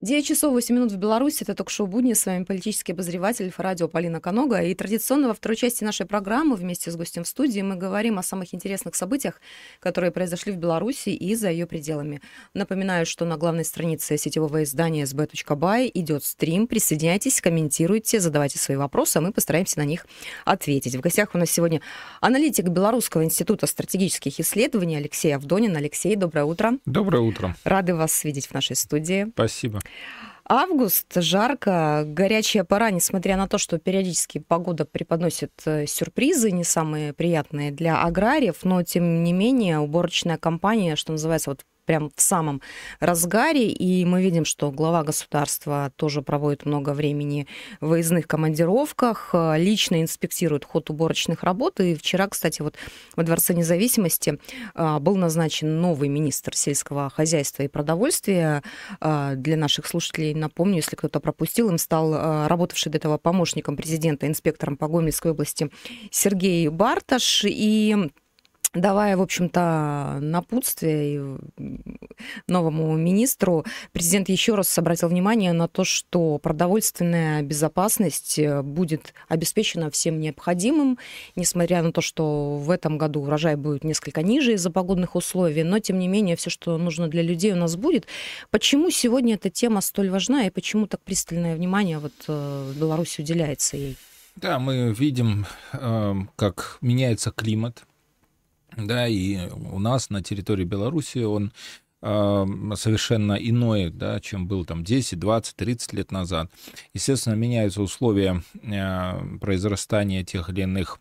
9 часов 8 минут в Беларуси. Это ток-шоу «Будни». С вами политический обозреватель радио Полина Конога. И традиционно во второй части нашей программы вместе с гостем в студии мы говорим о самых интересных событиях, которые произошли в Беларуси и за ее пределами. Напоминаю, что на главной странице сетевого издания sb.by идет стрим. Присоединяйтесь, комментируйте, задавайте свои вопросы, а мы постараемся на них ответить. В гостях у нас сегодня аналитик Белорусского института стратегических исследований Алексей Авдонин. Алексей, доброе утро. Доброе утро. Рады вас видеть в нашей студии. Спасибо. Август, жарко, горячая пора, несмотря на то, что периодически погода преподносит э, сюрпризы, не самые приятные для аграриев, но тем не менее уборочная кампания, что называется, вот прям в самом разгаре, и мы видим, что глава государства тоже проводит много времени в выездных командировках, э, лично инспектирует ход уборочных работ, и вчера, кстати, вот во Дворце независимости э, был назначен новый министр сельского хозяйства и продовольствия. Э, для наших слушателей напомню, если кто-то пропустил, им стал работавший до этого помощником президента, инспектором по Гомельской области Сергей Барташ, и давая, в общем-то, напутствие новому министру, президент еще раз обратил внимание на то, что продовольственная безопасность э, будет обеспечена всем необходимым, несмотря на то, что в этом году урожай будет несколько ниже из-за погодных условий, но, тем не менее, все, что нужно для людей, у нас будет. Почему сегодня эта тема столь важна и почему так пристальное внимание вот э, в Беларуси уделяется ей? Да, мы видим, э, как меняется климат, да, и у нас на территории Беларуси он совершенно иной, да, чем был там 10, 20, 30 лет назад. Естественно, меняются условия э, произрастания тех или иных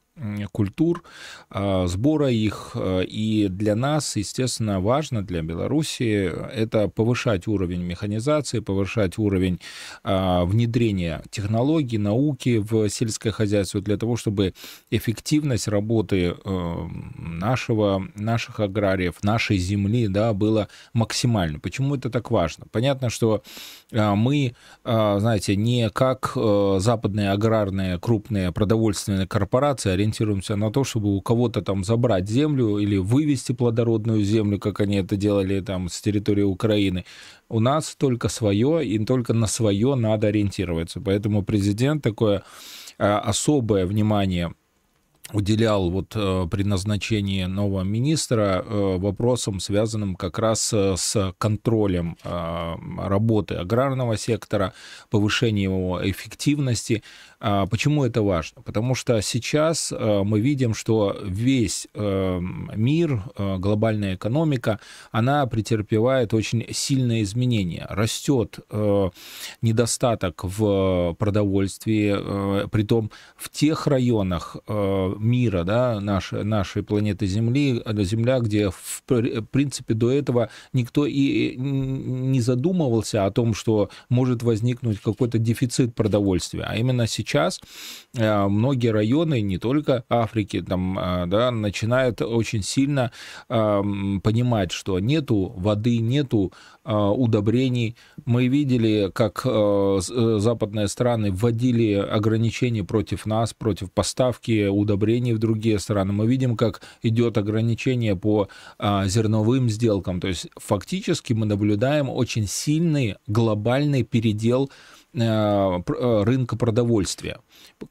культур, а, сбора их. А, и для нас, естественно, важно, для Беларуси, это повышать уровень механизации, повышать уровень а, внедрения технологий, науки в сельское хозяйство для того, чтобы эффективность работы нашего, наших аграриев, нашей земли да, была максимальной. Почему это так важно? Понятно, что мы, знаете, не как западные аграрные крупные продовольственные корпорации, ориентируемся на то, чтобы у кого-то там забрать землю или вывести плодородную землю, как они это делали там с территории Украины. У нас только свое, и только на свое надо ориентироваться. Поэтому президент такое а, особое внимание уделял вот э, при назначении нового министра э, вопросам, связанным как раз э, с контролем работы аграрного сектора, повышением его эффективности. А почему это важно? Потому что сейчас мы видим, что весь мир, глобальная экономика, она претерпевает очень сильные изменения. Растет недостаток в продовольствии, притом в тех районах мира, да, нашей, нашей планеты Земли, Земля, где, в принципе, до этого никто и не задумывался о том, что может возникнуть какой-то дефицит продовольствия. А именно сейчас э, многие районы, не только Африки, там, э, да, начинают очень сильно э, понимать, что нету воды, нету удобрений. Мы видели, как западные страны вводили ограничения против нас, против поставки удобрений в другие страны. Мы видим, как идет ограничение по зерновым сделкам. То есть фактически мы наблюдаем очень сильный глобальный передел рынка продовольствия.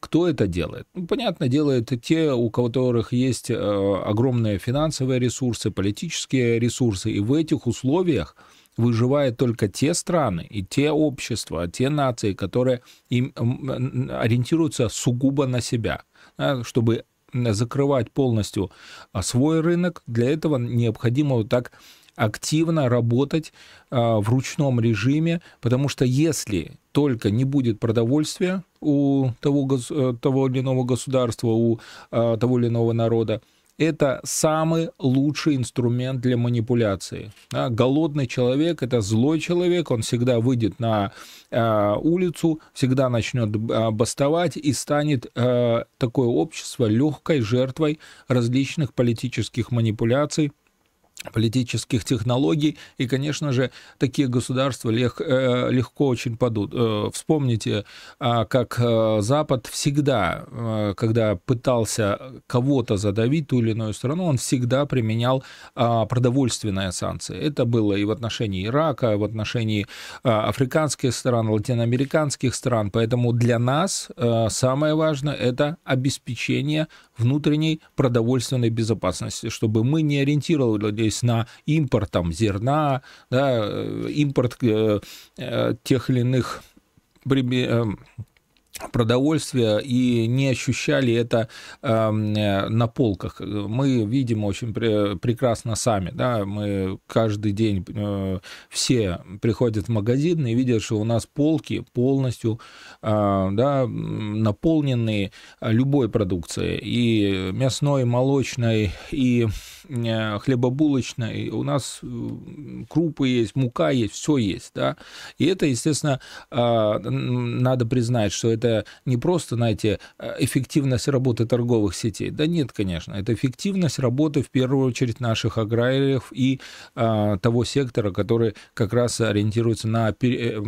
Кто это делает? Ну, понятно, делают те, у которых есть а, огромные финансовые ресурсы, политические ресурсы, и в этих условиях выживают только те страны и те общества, те нации, которые им ориентируются сугубо на себя, чтобы закрывать полностью а, свой рынок, для этого необходимо вот так активно работать а, в ручном режиме, потому что если только не будет продовольствия у того, э, того или иного государства, у а, того или иного народа, это самый лучший инструмент для манипуляции. Да, голодный человек – это злой человек, он всегда выйдет на э, улицу, всегда начнет э, бастовать и станет э, такое общество легкой жертвой различных политических манипуляций, политических технологий, и, конечно же, такие государства лег, э, легко очень падут. Э, вспомните, а, как э, Запад всегда, когда пытался кого-то задавить, ту или иную страну, он всегда применял а, продовольственные санкции. Это было и в отношении Ирака, и в отношении а, африканских стран, латиноамериканских стран. Поэтому для нас самое важное – это обеспечение внутренней продовольственной безопасности, чтобы мы не ориентировались на импорт там, зерна, да, э, импорт э, э, тех или иных продовольствия и не ощущали это э, на полках. Мы видим очень пре- прекрасно сами, да, мы каждый день э, все приходят в магазин и видят, что у нас полки полностью э, да, наполнены любой продукцией, и мясной, и молочной, и э, хлебобулочной, у нас э, крупы есть, мука есть, все есть, да, и это, естественно, э, надо признать, что это это не просто, знаете, эффективность работы торговых сетей. Да нет, конечно, это эффективность работы в первую очередь наших аграриев и а, того сектора, который как раз ориентируется на пере,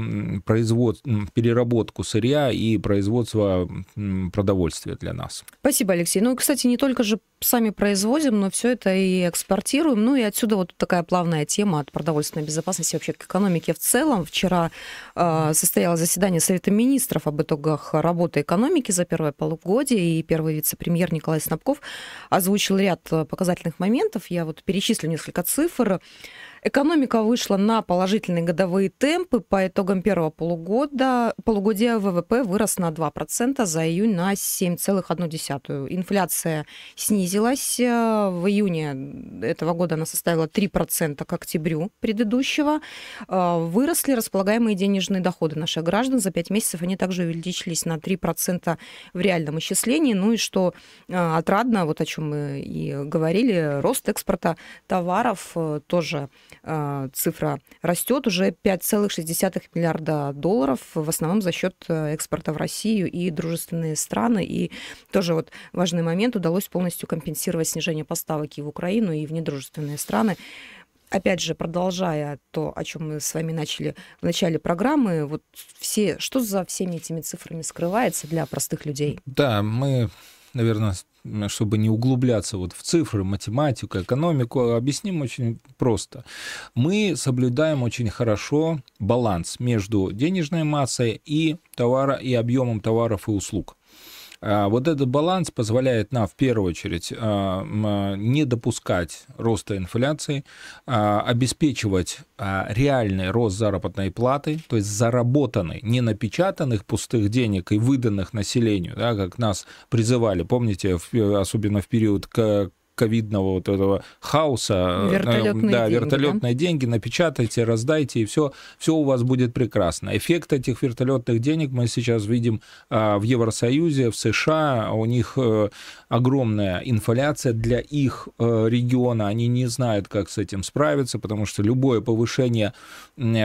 производ, переработку сырья и производство продовольствия для нас. Спасибо, Алексей. Ну, кстати, не только же сами производим, но все это и экспортируем. Ну и отсюда вот такая плавная тема от продовольственной безопасности вообще к экономике в целом. Вчера э, состоялось заседание Совета министров об итогах работы экономики за первое полугодие, и первый вице-премьер Николай Снабков озвучил ряд показательных моментов. Я вот перечислю несколько цифр. Экономика вышла на положительные годовые темпы. По итогам первого полугода, полугодия ВВП вырос на 2%, за июнь на 7,1%. Инфляция снизилась. Э, в июне этого года она составила 3% к октябрю предыдущего. Э, выросли располагаемые денежные доходы наших граждан. За 5 месяцев они также увеличились на 3% в реальном исчислении. Ну и что э, отрадно, вот о чем мы и говорили, рост экспорта товаров тоже цифра растет уже 5,6 миллиарда долларов, в основном за счет э, экспорта в Россию и дружественные страны. И тоже вот важный момент, удалось полностью компенсировать снижение поставок и в Украину, и в недружественные страны. Опять же, продолжая то, о чем мы с вами начали в начале программы, вот все, что за всеми этими цифрами скрывается для простых людей? Да, мы, наверное, чтобы не углубляться вот в цифры, математику, экономику, объясним очень просто. Мы соблюдаем очень хорошо баланс между денежной массой и товара и объемом товаров и услуг. А, вот этот баланс позволяет нам в первую очередь а, не допускать роста инфляции, а, обеспечивать реальный рост заработной платы, то есть заработанный, не напечатанных пустых денег и выданных населению, да, как нас призывали, помните, особенно в период ковидного вот этого хаоса. Э, вертолетные да, деньги, вертолетные да? деньги напечатайте, раздайте, и все, все у вас будет прекрасно. Эффект этих вертолетных денег мы сейчас видим а, в Евросоюзе, в США. У них э, огромная инфляция для их э, региона. Они не знают, как с этим справиться, потому что любое повышение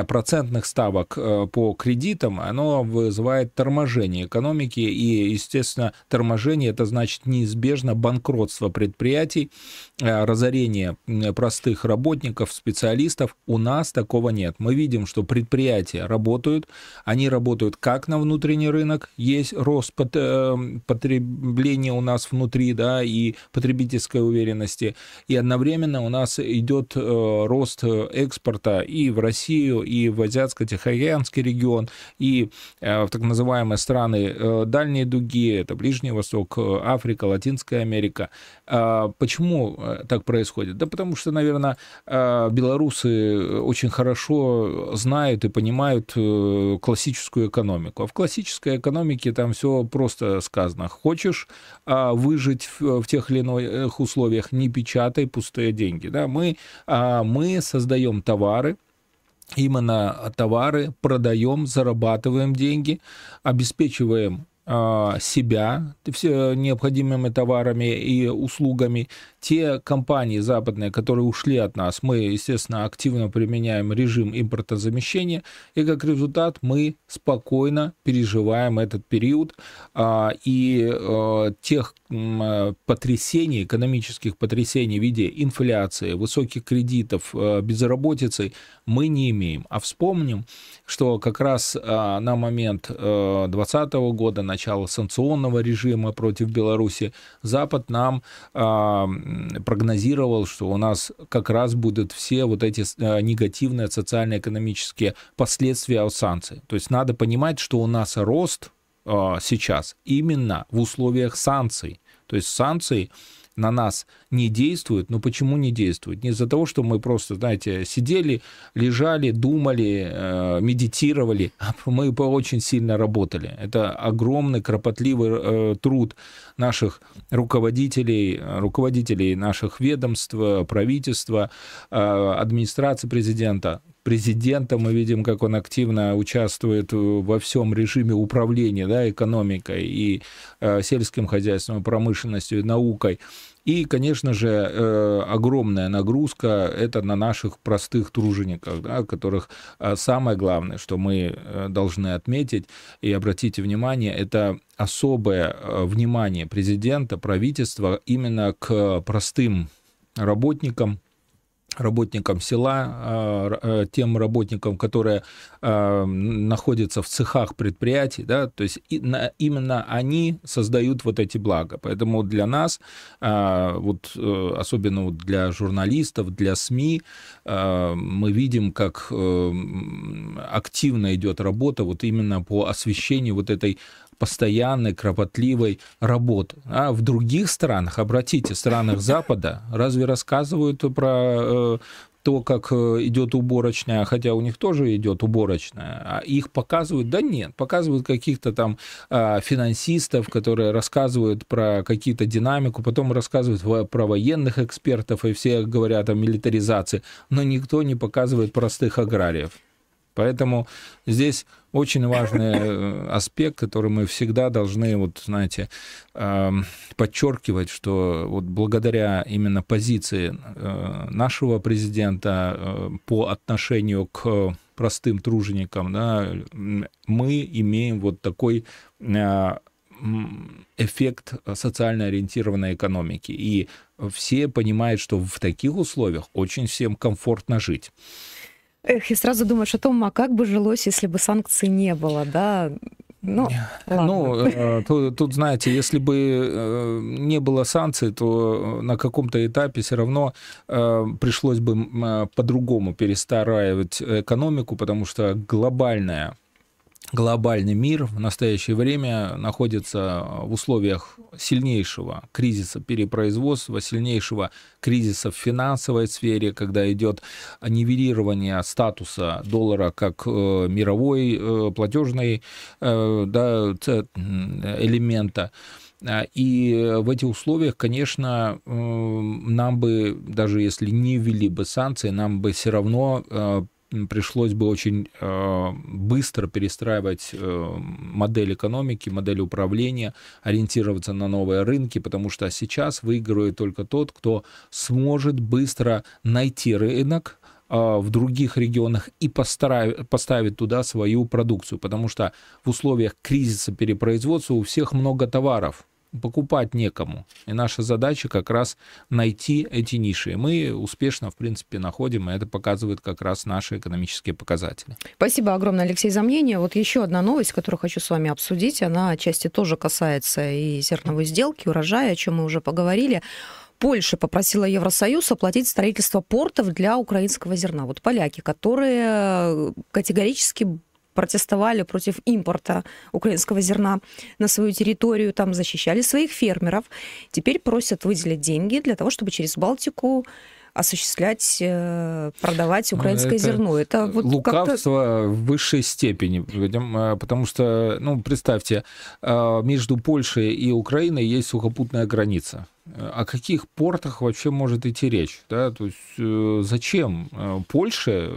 процентных ставок по кредитам, оно вызывает торможение экономики, и, естественно, торможение это значит неизбежно банкротство предприятий, случай э, разорения простых работников, специалистов, у нас такого нет. Мы видим, что предприятия работают, они работают как на внутренний рынок, есть рост э, потребления у нас внутри, да, и потребительской уверенности, и одновременно у нас идет э, рост экспорта и в Россию, и в Азиатско-Тихоокеанский регион, и в так называемые страны дальней дуги, это Ближний Восток, Африка, Латинская Америка. Почему Почему э, так происходит? Да потому что, наверное, э, белорусы очень хорошо знают и понимают э, классическую экономику. А в классической экономике там все просто сказано. Хочешь а, выжить в тех или иных условиях, не печатай пустые деньги. Да? Мы, а, мы создаем товары, именно товары, продаем, зарабатываем деньги, обеспечиваем себя все необходимыми товарами и услугами. Те компании западные, которые ушли от нас, мы, естественно, активно применяем режим импортозамещения, и как результат мы спокойно переживаем этот период. А, и а, тех потрясений, экономических потрясений в виде инфляции, высоких кредитов, безработицы мы не имеем. А вспомним, что как раз на момент 2020 года, начала санкционного режима против Беларуси, Запад нам э, прогнозировал, что у нас как раз будут все вот эти э, негативные социально-экономические последствия от санкций. То есть надо понимать, что у нас рост э, сейчас именно в условиях санкций. То есть санкции на нас не действуют. Но почему не действуют? Не из-за того, что мы просто, знаете, сидели, лежали, думали, э, медитировали, а мы очень сильно работали. Это огромный, кропотливый э, труд наших руководителей, руководителей наших ведомств, правительства, э, администрации президента, президента мы видим, как он активно участвует во всем режиме управления да, экономикой и э, сельским хозяйством, промышленностью, и наукой. И, конечно же, э, огромная нагрузка это на наших простых тружениках, да, которых э, самое главное, что мы э, должны отметить и обратите внимание, это особое внимание президента, правительства именно к простым работникам, работникам села, а, э, тем работникам, которые а, находятся в цехах предприятий, да, то есть именно они создают вот эти блага. Поэтому для нас, а, вот э, особенно вот для журналистов, для СМИ, мы видим, как э, активно идет работа вот именно по освещению вот этой постоянной, кропотливой работы. А в других странах, обратите, странах Запада, разве рассказывают про э, то, как э, идет уборочная, хотя у них тоже идет уборочная, а их показывают, да нет, показывают каких-то там а, финансистов, которые рассказывают про какие-то динамику, потом рассказывают про военных экспертов, и все говорят о милитаризации, но никто не показывает простых аграриев. Поэтому здесь очень важный э, аспект, который мы всегда должны, вот, знаете, эм, подчеркивать, что вот благодаря именно позиции э, нашего президента э, по отношению к простым труженикам, да, мы имеем вот такой эффект социально ориентированной экономики. И все понимают, что в таких условиях очень всем комфортно жить. Эх, и сразу думаешь о том, а как бы жилось, если бы санкций не было, да? Ну, ну э, тут, тут, знаете, если бы э, не было санкций, то на каком-то этапе все равно э, пришлось бы по-другому перестраивать экономику, потому что глобальная глобальный мир в настоящее время находится в условиях сильнейшего кризиса перепроизводства, сильнейшего кризиса в финансовой сфере, когда идет нивелирование статуса доллара как э, мировой э, платежной э, да, элемента. И в этих условиях, конечно, нам бы, даже если не ввели бы санкции, нам бы все равно пришлось бы очень э, быстро перестраивать э, модель экономики, модель управления, ориентироваться на новые рынки, потому что сейчас выигрывает только тот, кто сможет быстро найти рынок, э, в других регионах и поставить, туда свою продукцию, потому что в условиях кризиса перепроизводства у всех много товаров, покупать некому. И наша задача как раз найти эти ниши. И мы успешно, в принципе, находим, и это показывает как раз наши экономические показатели. Спасибо огромное, Алексей, за мнение. Вот еще одна новость, которую хочу с вами обсудить. Она отчасти тоже касается и зерновой сделки, урожая, о чем мы уже поговорили. Польша попросила Евросоюз оплатить строительство портов для украинского зерна. Вот поляки, которые категорически протестовали против импорта украинского зерна на свою территорию, там защищали своих фермеров. Теперь просят выделить деньги для того, чтобы через Балтику осуществлять, э, продавать ну, украинское это зерно. Это вот лукавство в высшей степени, э, потому что, ну, представьте, э, между Польшей и Украиной есть сухопутная граница. О каких портах вообще может идти речь? Да? То есть зачем Польше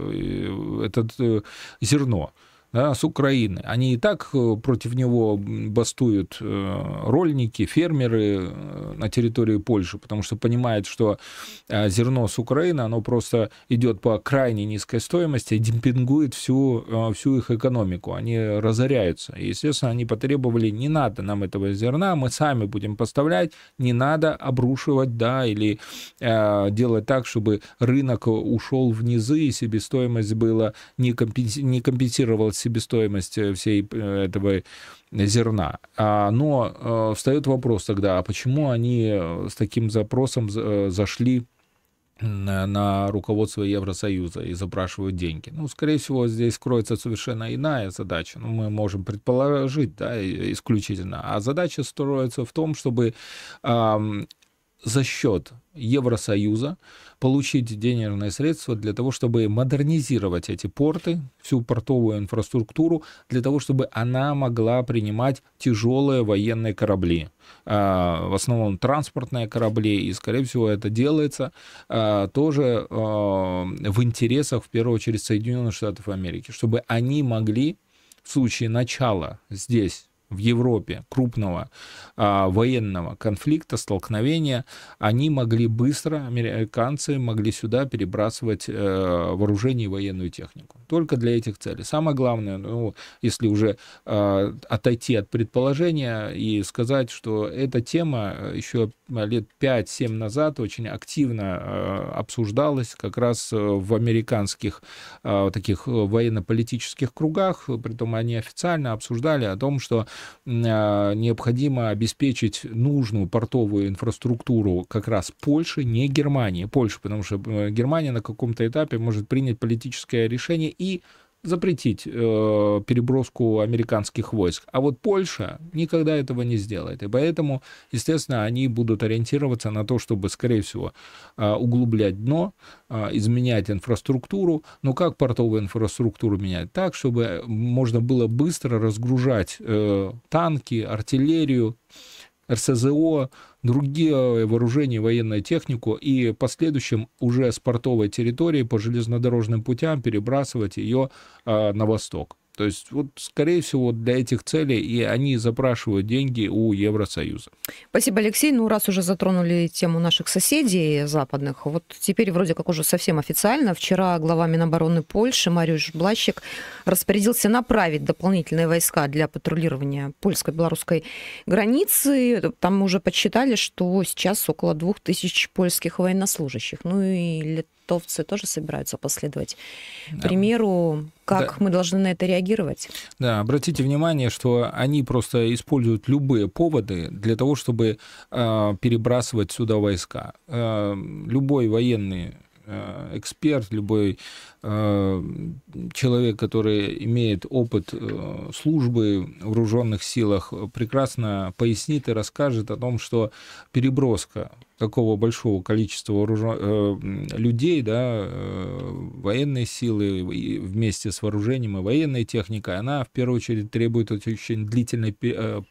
это зерно? Да, с Украины. Они и так э, против него бастуют э, рольники, фермеры э, на территории Польши, потому что понимают, что зерно с Украины, оно просто идет по крайне низкой стоимости демпингует всю, всю их экономику. Они разоряются. И, естественно, они потребовали, не надо нам этого зерна, мы сами будем поставлять, не надо обрушивать, да, или э, делать так, чтобы рынок ушел в низы, и себестоимость была не, компенси- не компенсировалась себестоимость э, всей э, этого зерна. А, но э, встает вопрос тогда, а почему они с таким запросом зашли на руководство Евросоюза и запрашивают деньги. Ну, скорее всего, здесь кроется совершенно иная задача. Ну, мы можем предположить, да, исключительно. А задача строится в том, чтобы э, за счет Евросоюза получить денежные средства для того, чтобы модернизировать эти порты, всю портовую инфраструктуру, для того, чтобы она могла принимать тяжелые военные корабли. А, в основном транспортные корабли, и, скорее всего, это делается а, тоже а, в интересах, в первую очередь, Соединенных Штатов Америки, чтобы они могли в случае начала здесь в Европе крупного а, военного конфликта, столкновения, они могли быстро, американцы могли сюда перебрасывать э, вооружение и военную технику. Только для этих целей. Самое главное, ну, если уже э, отойти от предположения и сказать, что эта тема еще лет 5-7 назад очень активно э, обсуждалась как раз в американских э, таких военно-политических кругах, притом они официально обсуждали о том, что а, необходимо обеспечить нужную портовую инфраструктуру как раз Польши, не Германии. Польши, потому что э, Германия на каком-то этапе может принять политическое решение и запретить э, переброску американских войск. А вот Польша никогда этого не сделает. И поэтому, естественно, они будут ориентироваться на то, чтобы, скорее всего, э, углублять дно, э, изменять инфраструктуру. Но как портовую инфраструктуру менять? Так, чтобы можно было быстро разгружать э, танки, артиллерию, РСЗО, другие вооружения, военную технику и в последующем уже с портовой территории по железнодорожным путям перебрасывать ее а, на восток. То есть, вот, скорее всего, для этих целей и они запрашивают деньги у Евросоюза. Спасибо, Алексей. Ну, раз уже затронули тему наших соседей западных, вот теперь вроде как уже совсем официально. Вчера глава Минобороны Польши Мариуш Блащик распорядился направить дополнительные войска для патрулирования польско-белорусской границы. Там уже подсчитали, что сейчас около двух тысяч польских военнослужащих. Ну и литовцы тоже собираются последовать да. примеру. Как да. мы должны на это реагировать? Да, обратите внимание, что они просто используют любые поводы для того, чтобы э, перебрасывать сюда войска. Э, любой военный Э, эксперт, любой э, человек, который имеет опыт э, службы в вооруженных силах, прекрасно пояснит и расскажет о том, что переброска такого большого количества вооружен... людей, да, военной силы вместе с вооружением и военной техникой, она в первую очередь требует очень длительной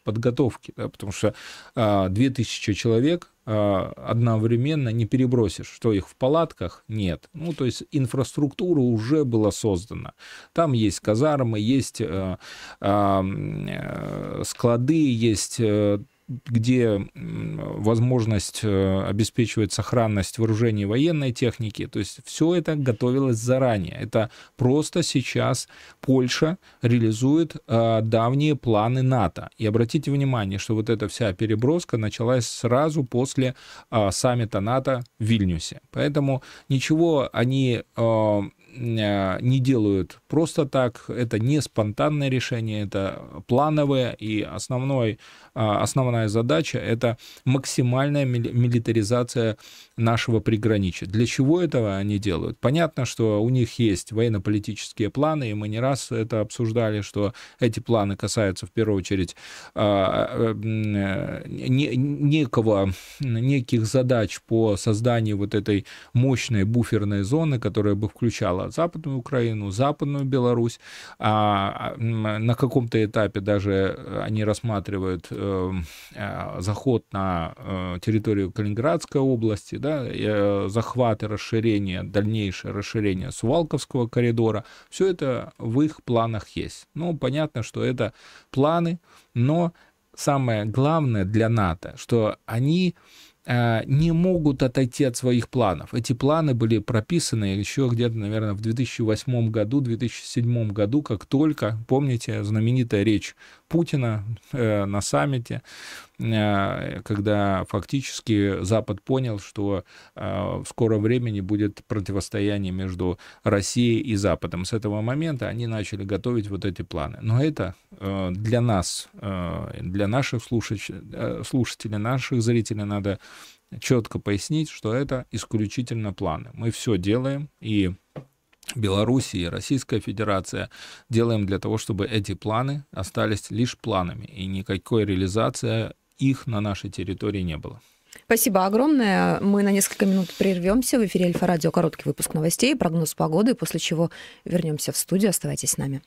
подготовки, да, потому что 2000 человек а, одновременно не перебросишь, что их в палатках нет. Ну, то есть инфраструктура уже была создана. Там есть казармы, есть э, э, склады, есть э, где возможность э, обеспечивать сохранность вооружений и военной техники. То есть все это готовилось заранее. Это просто сейчас Польша реализует э, давние планы НАТО. И обратите внимание, что вот эта вся переброска началась сразу после э, саммита НАТО в Вильнюсе. Поэтому ничего они не делают просто так. Это не спонтанное решение, это плановое. И основной, а, основная задача — это максимальная милитаризация нашего приграничия. Для чего этого они делают? Понятно, что у них есть военно-политические планы, и мы не раз это обсуждали, что эти планы касаются в первую очередь а, э, некого, неких задач по созданию вот этой мощной буферной зоны, которая бы включала Западную Украину, Западную Беларусь, а на каком-то этапе даже они рассматривают э, э, заход на э, территорию Калининградской области, да, захват и расширение, дальнейшее расширение Сувалковского коридора. Все это в их планах есть. Ну, понятно, что это планы, но самое главное для НАТО, что они Э, не могут отойти от своих планов. Эти планы были прописаны еще где-то, наверное, в 2008 году, 2007 году, как только, помните, знаменитая речь Путина э, на саммите, э, когда фактически Запад понял, что в скором времени будет противостояние между Россией и Западом. С этого момента они начали готовить вот эти планы. Но это для нас, для наших слушателей, наших зрителей надо четко пояснить, что это исключительно планы. Мы все делаем, и Белоруссия и Российская Федерация делаем для того, чтобы эти планы остались лишь планами, и никакой реализации их на нашей территории не было. Спасибо огромное. Мы на несколько минут прервемся. В эфире Альфа-радио короткий выпуск новостей, прогноз погоды, после чего вернемся в студию. Оставайтесь с нами.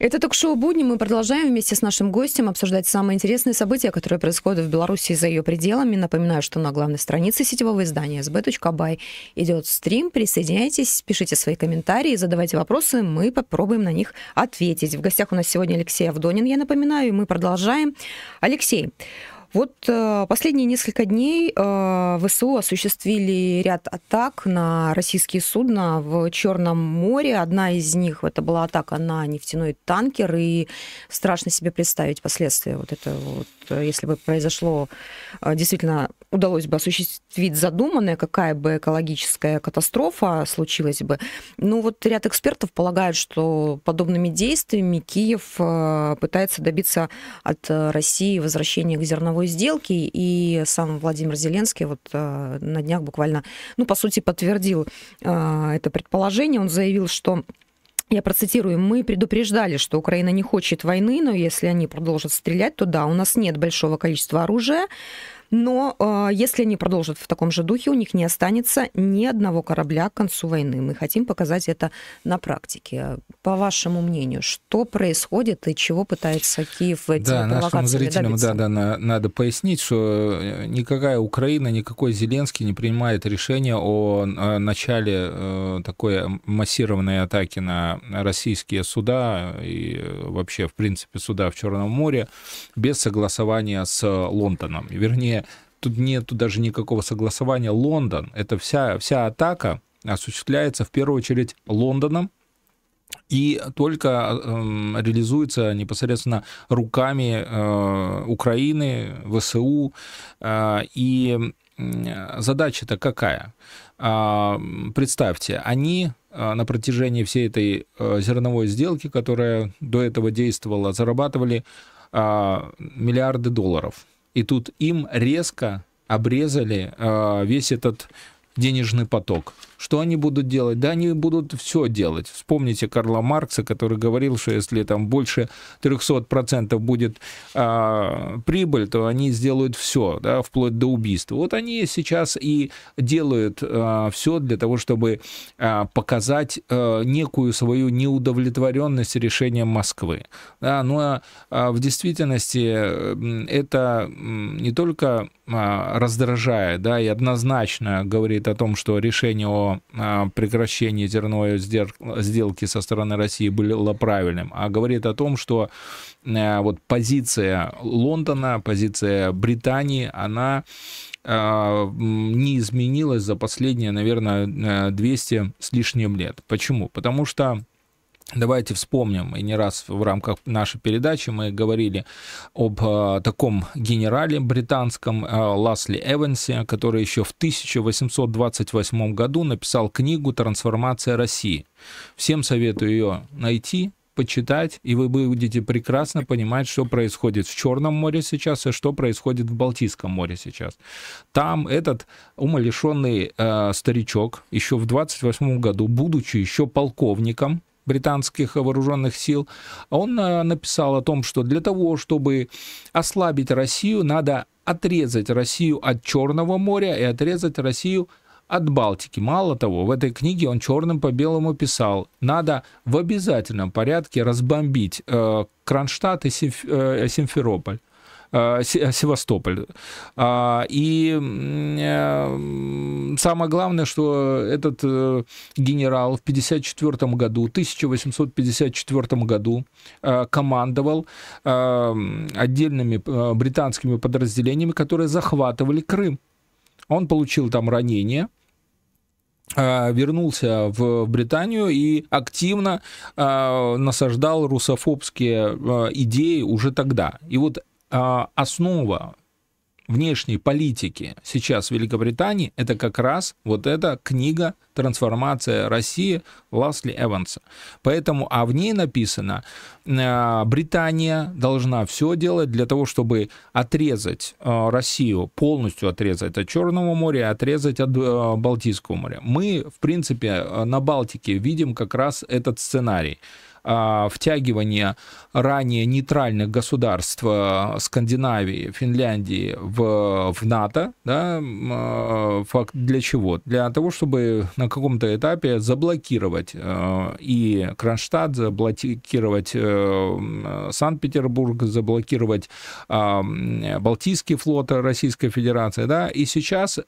Это ток-шоу «Будни». Мы продолжаем вместе с нашим гостем обсуждать самые интересные события, которые происходят в Беларуси за ее пределами. Напоминаю, что на главной странице сетевого издания sb.by идет стрим. Присоединяйтесь, пишите свои комментарии, задавайте вопросы. Мы попробуем на них ответить. В гостях у нас сегодня Алексей Авдонин, я напоминаю, и мы продолжаем. Алексей, вот э, последние несколько дней э, ВСУ осуществили ряд атак на российские судна в Черном море. Одна из них это была атака на нефтяной танкер, и страшно себе представить последствия вот это вот, э, если бы произошло действительно удалось бы осуществить задуманное, какая бы экологическая катастрофа случилась бы. Ну вот ряд экспертов полагают, что подобными действиями Киев пытается добиться от России возвращения к зерновой зерновой сделки, и сам Владимир Зеленский вот э, на днях буквально, ну, по сути, подтвердил э, это предположение. Он заявил, что я процитирую, мы предупреждали, что Украина не хочет войны, но если они продолжат стрелять, то да, у нас нет большого количества оружия, но э, если они продолжат в таком же духе, у них не останется ни одного корабля к концу войны. Мы хотим показать это на практике. По вашему мнению, что происходит и чего пытается Киев этими Да, нашим зрителям да, да, на, надо пояснить, что э, никакая Украина, никакой Зеленский не принимает решение о, о начале э, такой массированной атаки на российские суда и вообще, в принципе, суда в Черном море без согласования с Лондоном. Вернее, тут нету даже никакого согласования. Лондон, это вся, вся атака осуществляется в первую очередь Лондоном, и только э, реализуется непосредственно руками э, Украины, ВСУ. Э, и задача-то какая? Э, представьте, они э, на протяжении всей этой э, зерновой сделки, которая до этого действовала, зарабатывали миллиарды долларов и тут им резко обрезали э, весь этот денежный поток. Что они будут делать? Да, они будут все делать. Вспомните Карла Маркса, который говорил, что если там больше 300% будет а, прибыль, то они сделают все, да, вплоть до убийства. Вот они сейчас и делают а, все для того, чтобы а, показать а, некую свою неудовлетворенность решением Москвы. Да, но ну, а, в действительности это не только а, раздражает, да, и однозначно говорит о том, что решение о о прекращении зерновой сделки со стороны России было правильным, а говорит о том, что э, вот позиция Лондона, позиция Британии, она э, не изменилась за последние, наверное, 200 э, с лишним лет. Почему? Потому что Давайте вспомним, и не раз в рамках нашей передачи мы говорили об э, таком генерале британском э, Ласли Эвансе, который еще в 1828 году написал книгу «Трансформация России». Всем советую ее найти, почитать, и вы будете прекрасно понимать, что происходит в Черном море сейчас и что происходит в Балтийском море сейчас. Там этот умалишенный э, старичок еще в 28 году, будучи еще полковником, британских вооруженных сил, он э, написал о том, что для того, чтобы ослабить Россию, надо отрезать Россию от Черного моря и отрезать Россию от Балтики. Мало того, в этой книге он черным по белому писал, надо в обязательном порядке разбомбить э, Кронштадт и Симф, э, Симферополь. Э, Севастополь. А, и э, самое главное, что этот э, генерал в 1954 году, 1854 году командовал отдельными британскими подразделениями, которые захватывали Крым. Он получил там ранение, вернулся в Британию и активно насаждал русофобские идеи уже тогда. И вот основа внешней политики сейчас в Великобритании это как раз вот эта книга «Трансформация России» Ласли Эванса. Поэтому, а в ней написано, а, Британия должна все делать для того, чтобы отрезать а, Россию, полностью отрезать от Черного моря, отрезать от Балтийского моря. Мы, в принципе, на Балтике видим как раз этот сценарий – а, втягивание ранее нейтральных государств э, Скандинавии, Финляндии в, в НАТО, да, а, факт для чего? Для того, чтобы на каком-то этапе заблокировать э, и Кронштадт, заблокировать э, Санкт-Петербург, заблокировать э, Балтийский флот Российской Федерации, да, и сейчас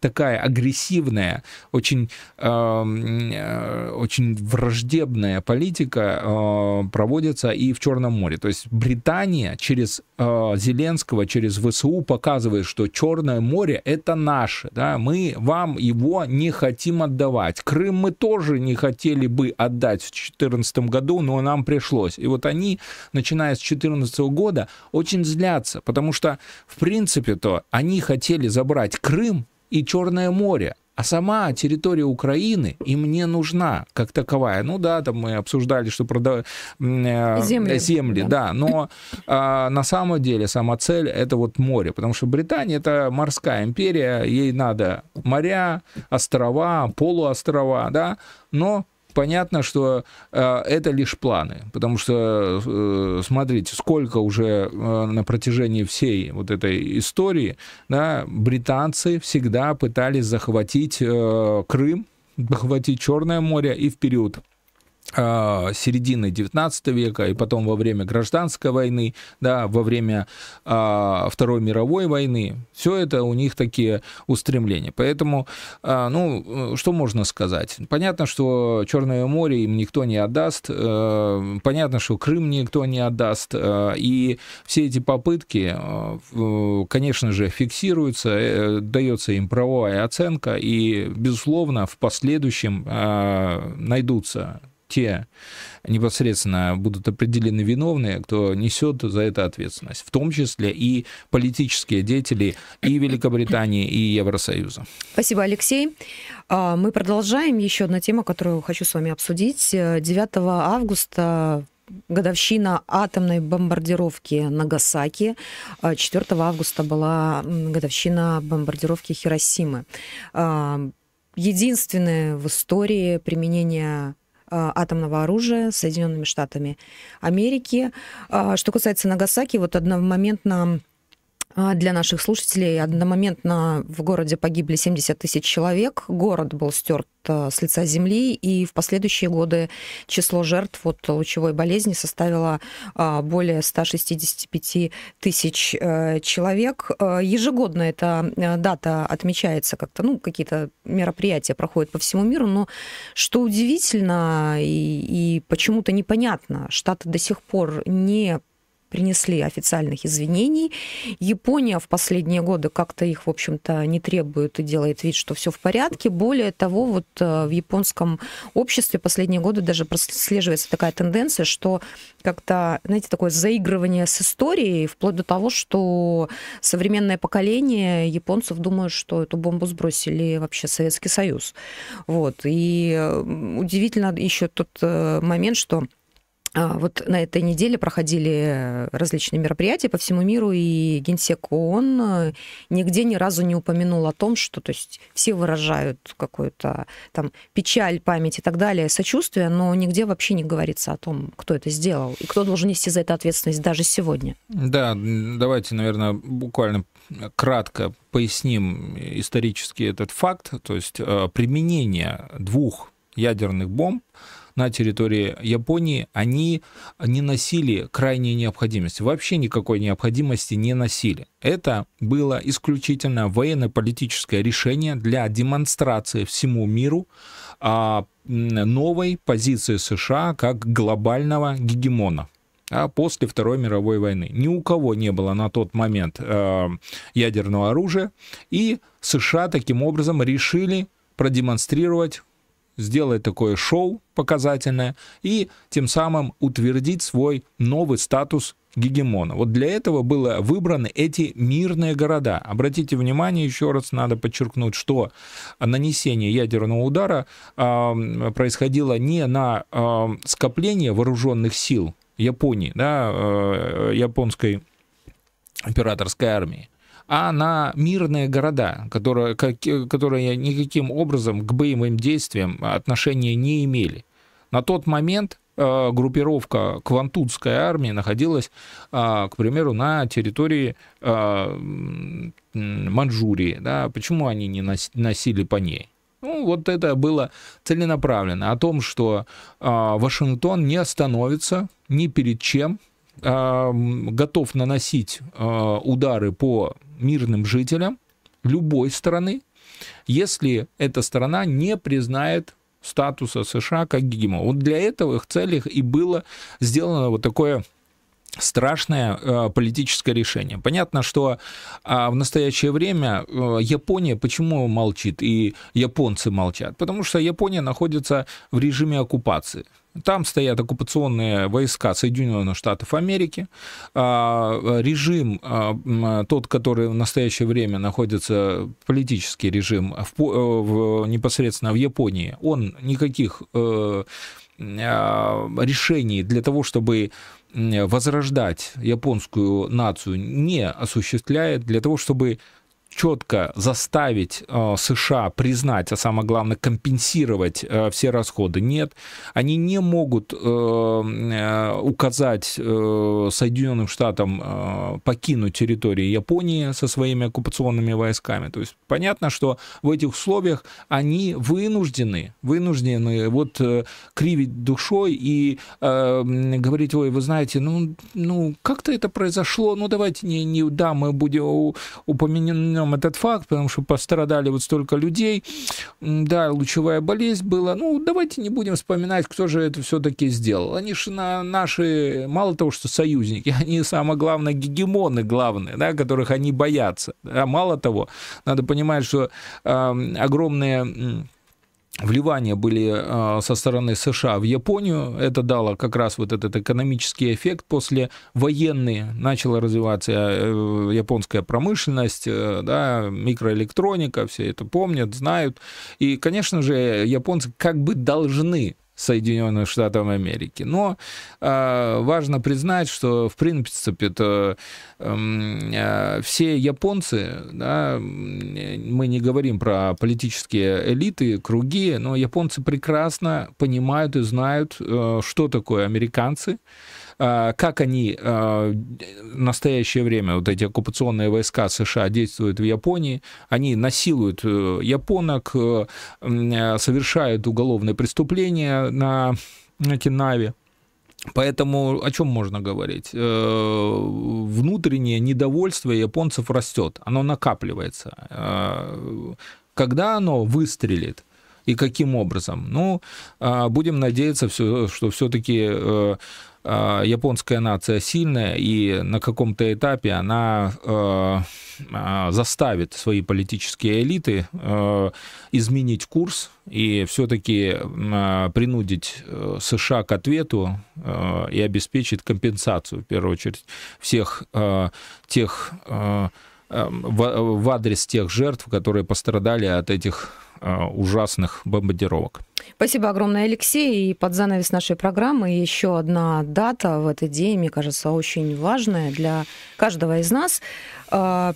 такая агрессивная, очень, очень враждебная политика э, проводится и в Черном море. То есть Британия через э, Зеленского, через ВСУ показывает, что Черное море это наше, да, мы вам его не хотим отдавать. Крым мы тоже не хотели бы отдать в 2014 году, но нам пришлось. И вот они, начиная с 2014 года, очень злятся, потому что, в принципе-то, они хотели забрать Крым и Черное море, а сама территория Украины им не нужна как таковая. Ну да, там мы обсуждали, что продавать э, земли, земли да. да, но а, на самом деле сама цель это вот море, потому что Британия это морская империя, ей надо моря, острова, полуострова, да, но понятно, что э, это лишь планы, потому что, э, смотрите, сколько уже э, на протяжении всей вот этой истории, да, британцы всегда пытались захватить э, Крым, захватить Черное море и в период середины XIX века и потом во время гражданской войны, да, во время а, Второй мировой войны, все это у них такие устремления. Поэтому, а, ну, что можно сказать? Понятно, что Черное море им никто не отдаст, а, понятно, что Крым никто не отдаст, а, и все эти попытки, а, конечно же, фиксируются, а, дается им правовая оценка, и, безусловно, в последующем а, найдутся те непосредственно будут определены виновные, кто несет за это ответственность, в том числе и политические деятели и Великобритании, и Евросоюза. Спасибо, Алексей. А, мы продолжаем. Еще одна тема, которую хочу с вами обсудить. 9 августа годовщина атомной бомбардировки Нагасаки. 4 августа была годовщина бомбардировки Хиросимы. А, единственное в истории применение а, атомного оружия Соединенными Штатами Америки. А, что касается Нагасаки, вот одномоментно а, для наших слушателей. Одномоментно в городе погибли 70 тысяч человек. Город был стерт а, с лица земли, и в последующие годы число жертв от лучевой болезни составило а, более 165 тысяч э, человек. Ежегодно эта дата отмечается как-то, ну, какие-то мероприятия проходят по всему миру, но что удивительно и, и почему-то непонятно, Штаты до сих пор не принесли официальных извинений. Япония в последние годы как-то их, в общем-то, не требует и делает вид, что все в порядке. Более того, вот э, в японском обществе последние годы даже прослеживается такая тенденция, что как-то, знаете, такое заигрывание с историей, вплоть до того, что современное поколение японцев думают, что эту бомбу сбросили вообще Советский Союз. Вот. И удивительно еще тот э, момент, что вот на этой неделе проходили различные мероприятия по всему миру, и генсек ООН э, нигде ни разу не упомянул о том, что то есть все выражают какую-то там печаль, память и так далее, сочувствие, но нигде вообще не говорится о том, кто это сделал и кто должен нести за это ответственность даже сегодня. Да, давайте, наверное, буквально кратко поясним исторически этот факт, то есть э, применение двух ядерных бомб на территории Японии, они не носили крайней необходимости, вообще никакой необходимости не носили. Это было исключительно военно-политическое решение для демонстрации всему миру а, новой позиции США как глобального гегемона а после Второй мировой войны. Ни у кого не было на тот момент э, ядерного оружия, и США таким образом решили продемонстрировать сделать такое шоу показательное и тем самым утвердить свой новый статус гегемона. Вот для этого было выбраны эти мирные города. Обратите внимание, еще раз надо подчеркнуть, что нанесение ядерного удара э, происходило не на э, скопление вооруженных сил Японии, да, э, японской императорской армии, а на мирные города, которые, которые никаким образом к боевым действиям отношения не имели. На тот момент э, группировка Квантунской армии находилась, э, к примеру, на территории э, Манчжурии. Да? Почему они не носили по ней? Ну, вот это было целенаправленно. О том, что э, Вашингтон не остановится ни перед чем, э, готов наносить э, удары по мирным жителям любой страны, если эта страна не признает статуса США как гегемон. Вот для этого их целях и было сделано вот такое страшное э, политическое решение. Понятно, что э, в настоящее время э, Япония почему молчит и японцы молчат? Потому что Япония находится в режиме оккупации. Там стоят оккупационные войска Соединенных Штатов Америки. А, режим, а, тот, который в настоящее время находится, политический режим в, в, непосредственно в Японии, он никаких э, а, решений для того, чтобы возрождать японскую нацию, не осуществляет для того, чтобы четко заставить э, США признать, а самое главное компенсировать э, все расходы. Нет, они не могут э, э указать э, Соединенным Штатам э, покинуть территорию Японии со своими оккупационными войсками. То есть понятно, что в этих условиях они вынуждены, вынуждены вот э, кривить душой и э, говорить, ой, вы знаете, ну, ну как-то это произошло, ну давайте не, не да, мы будем упомянем возьмем этот факт, потому что пострадали вот столько людей, да, лучевая болезнь была, ну, давайте не будем вспоминать, кто же это все-таки сделал. Они же на наши, мало того, что союзники, они, самое главное, гегемоны главные, да, которых они боятся. А мало того, надо понимать, что э, огромные вливания были а, со стороны США в Японию. Это дало как раз вот этот экономический эффект. После военной начала развиваться э, японская промышленность, э, да, микроэлектроника, все это помнят, знают. И, конечно же, японцы как бы должны Соединенных Штатов Америки. Но э, важно признать, что в принципе это эм, э, все японцы, да, мы не говорим про политические элиты, круги, но японцы прекрасно понимают и знают, э, что такое американцы. А, как они а, в настоящее время, вот эти оккупационные войска США действуют в Японии, они насилуют э, японок, э, совершают уголовные преступления на эти Нави. Поэтому о чем можно говорить? Э, внутреннее недовольство японцев растет, оно накапливается. Когда оно выстрелит и каким образом? Ну, будем надеяться, что все-таки Э, японская нация сильная, и на каком-то этапе она э, э, заставит свои политические элиты изменить курс и все-таки принудить США к ответу и обеспечить компенсацию, в первую очередь, всех тех в адрес тех жертв, которые пострадали от этих ужасных бомбардировок. Спасибо огромное, Алексей. И под занавес нашей программы еще одна дата в этот день, мне кажется, очень важная для каждого из нас. 9 а,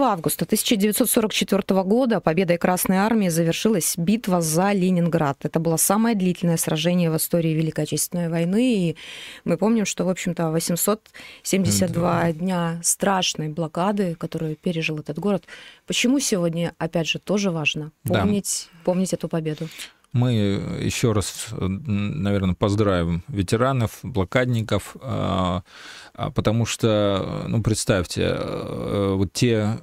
августа 1944 года победой Красной Армии завершилась битва за Ленинград. Это было самое длительное сражение в истории Великой Отечественной войны. И мы помним, что, в общем-то, 872 да. дня страшной блокады, которую пережил этот город. Почему сегодня, опять же, тоже важно помнить, да. помнить эту победу? Мы еще раз, наверное, поздравим ветеранов, блокадников, а, а, потому что, ну, представьте, э, вот те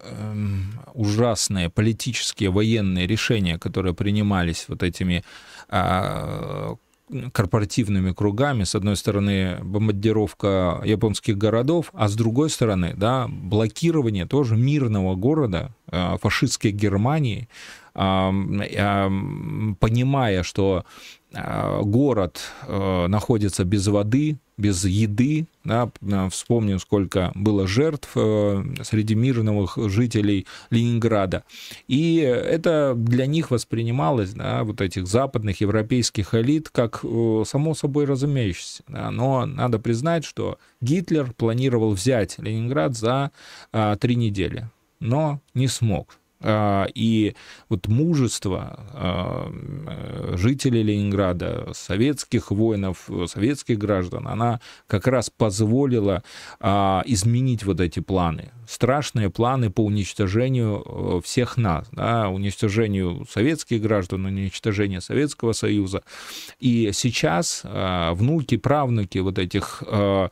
ужасные политические, военные решения, которые принимались вот этими а, корпоративными кругами. С одной стороны, бомбардировка японских городов, а с другой стороны, да, блокирование тоже мирного города фашистской Германии, понимая, что а, город э, находится без воды, без еды. Да, вспомним, сколько было жертв э, среди мирных жителей Ленинграда. И это для них воспринималось, да, вот этих западных европейских элит, как э, само собой разумеющееся. Да. Но надо признать, что Гитлер планировал взять Ленинград за а, три недели, но не смог и вот мужество а, жителей Ленинграда, советских воинов, советских граждан, она как раз позволила а, изменить вот эти планы. Страшные планы по уничтожению э, всех нас, да, уничтожению советских граждан, уничтожению Советского Союза. И сейчас внуки, правнуки вот этих Э,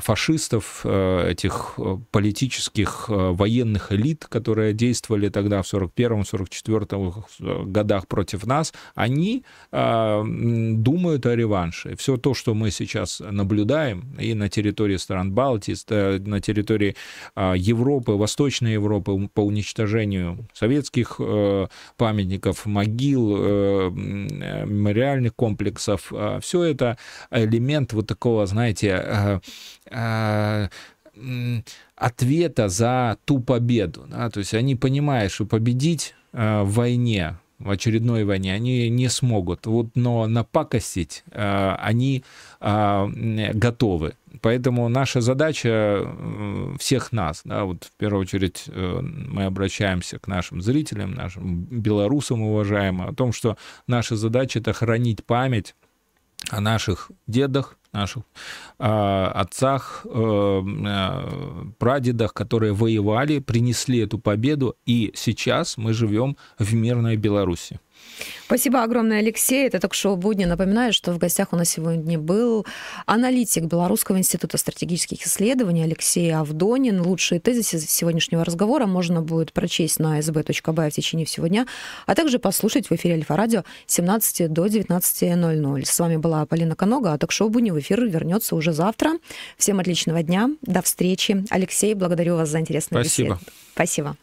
фашистов, э, этих э, политических военных элит, которые действовали тогда в 41-44 годах против нас, они думают о реванше. Все то, что мы сейчас наблюдаем и на территории стран Балтии, на территории Европы, Восточной Европы по уничтожению советских памятников, могил, мемориальных комплексов, все это элемент вот такого, знаете, Э, ответа за ту победу. Да? То есть они понимают, что победить э, в войне, в очередной войне они не смогут, вот, но напакостить э, они готовы. Поэтому наша задача всех нас, да, вот в первую очередь мы обращаемся к нашим зрителям, нашим белорусам уважаемым, о том, что наша задача это хранить память о наших дедах, наших э, отцах, э, э, прадедах, которые воевали, принесли эту победу, и сейчас мы живем в мирной Беларуси. Спасибо огромное, Алексей. Это ток-шоу «Будни». Напоминаю, что в гостях у нас сегодня был аналитик Белорусского института стратегических исследований Алексей Авдонин. Лучшие тезисы сегодняшнего разговора можно будет прочесть на sb.by в течение всего дня, а также послушать в эфире Альфа-радио с 17 до 19.00. С вами была Полина Конога, а ток-шоу «Будни» в эфир вернется уже завтра. Всем отличного дня. До встречи. Алексей, благодарю вас за интересную Спасибо. беседу. Спасибо.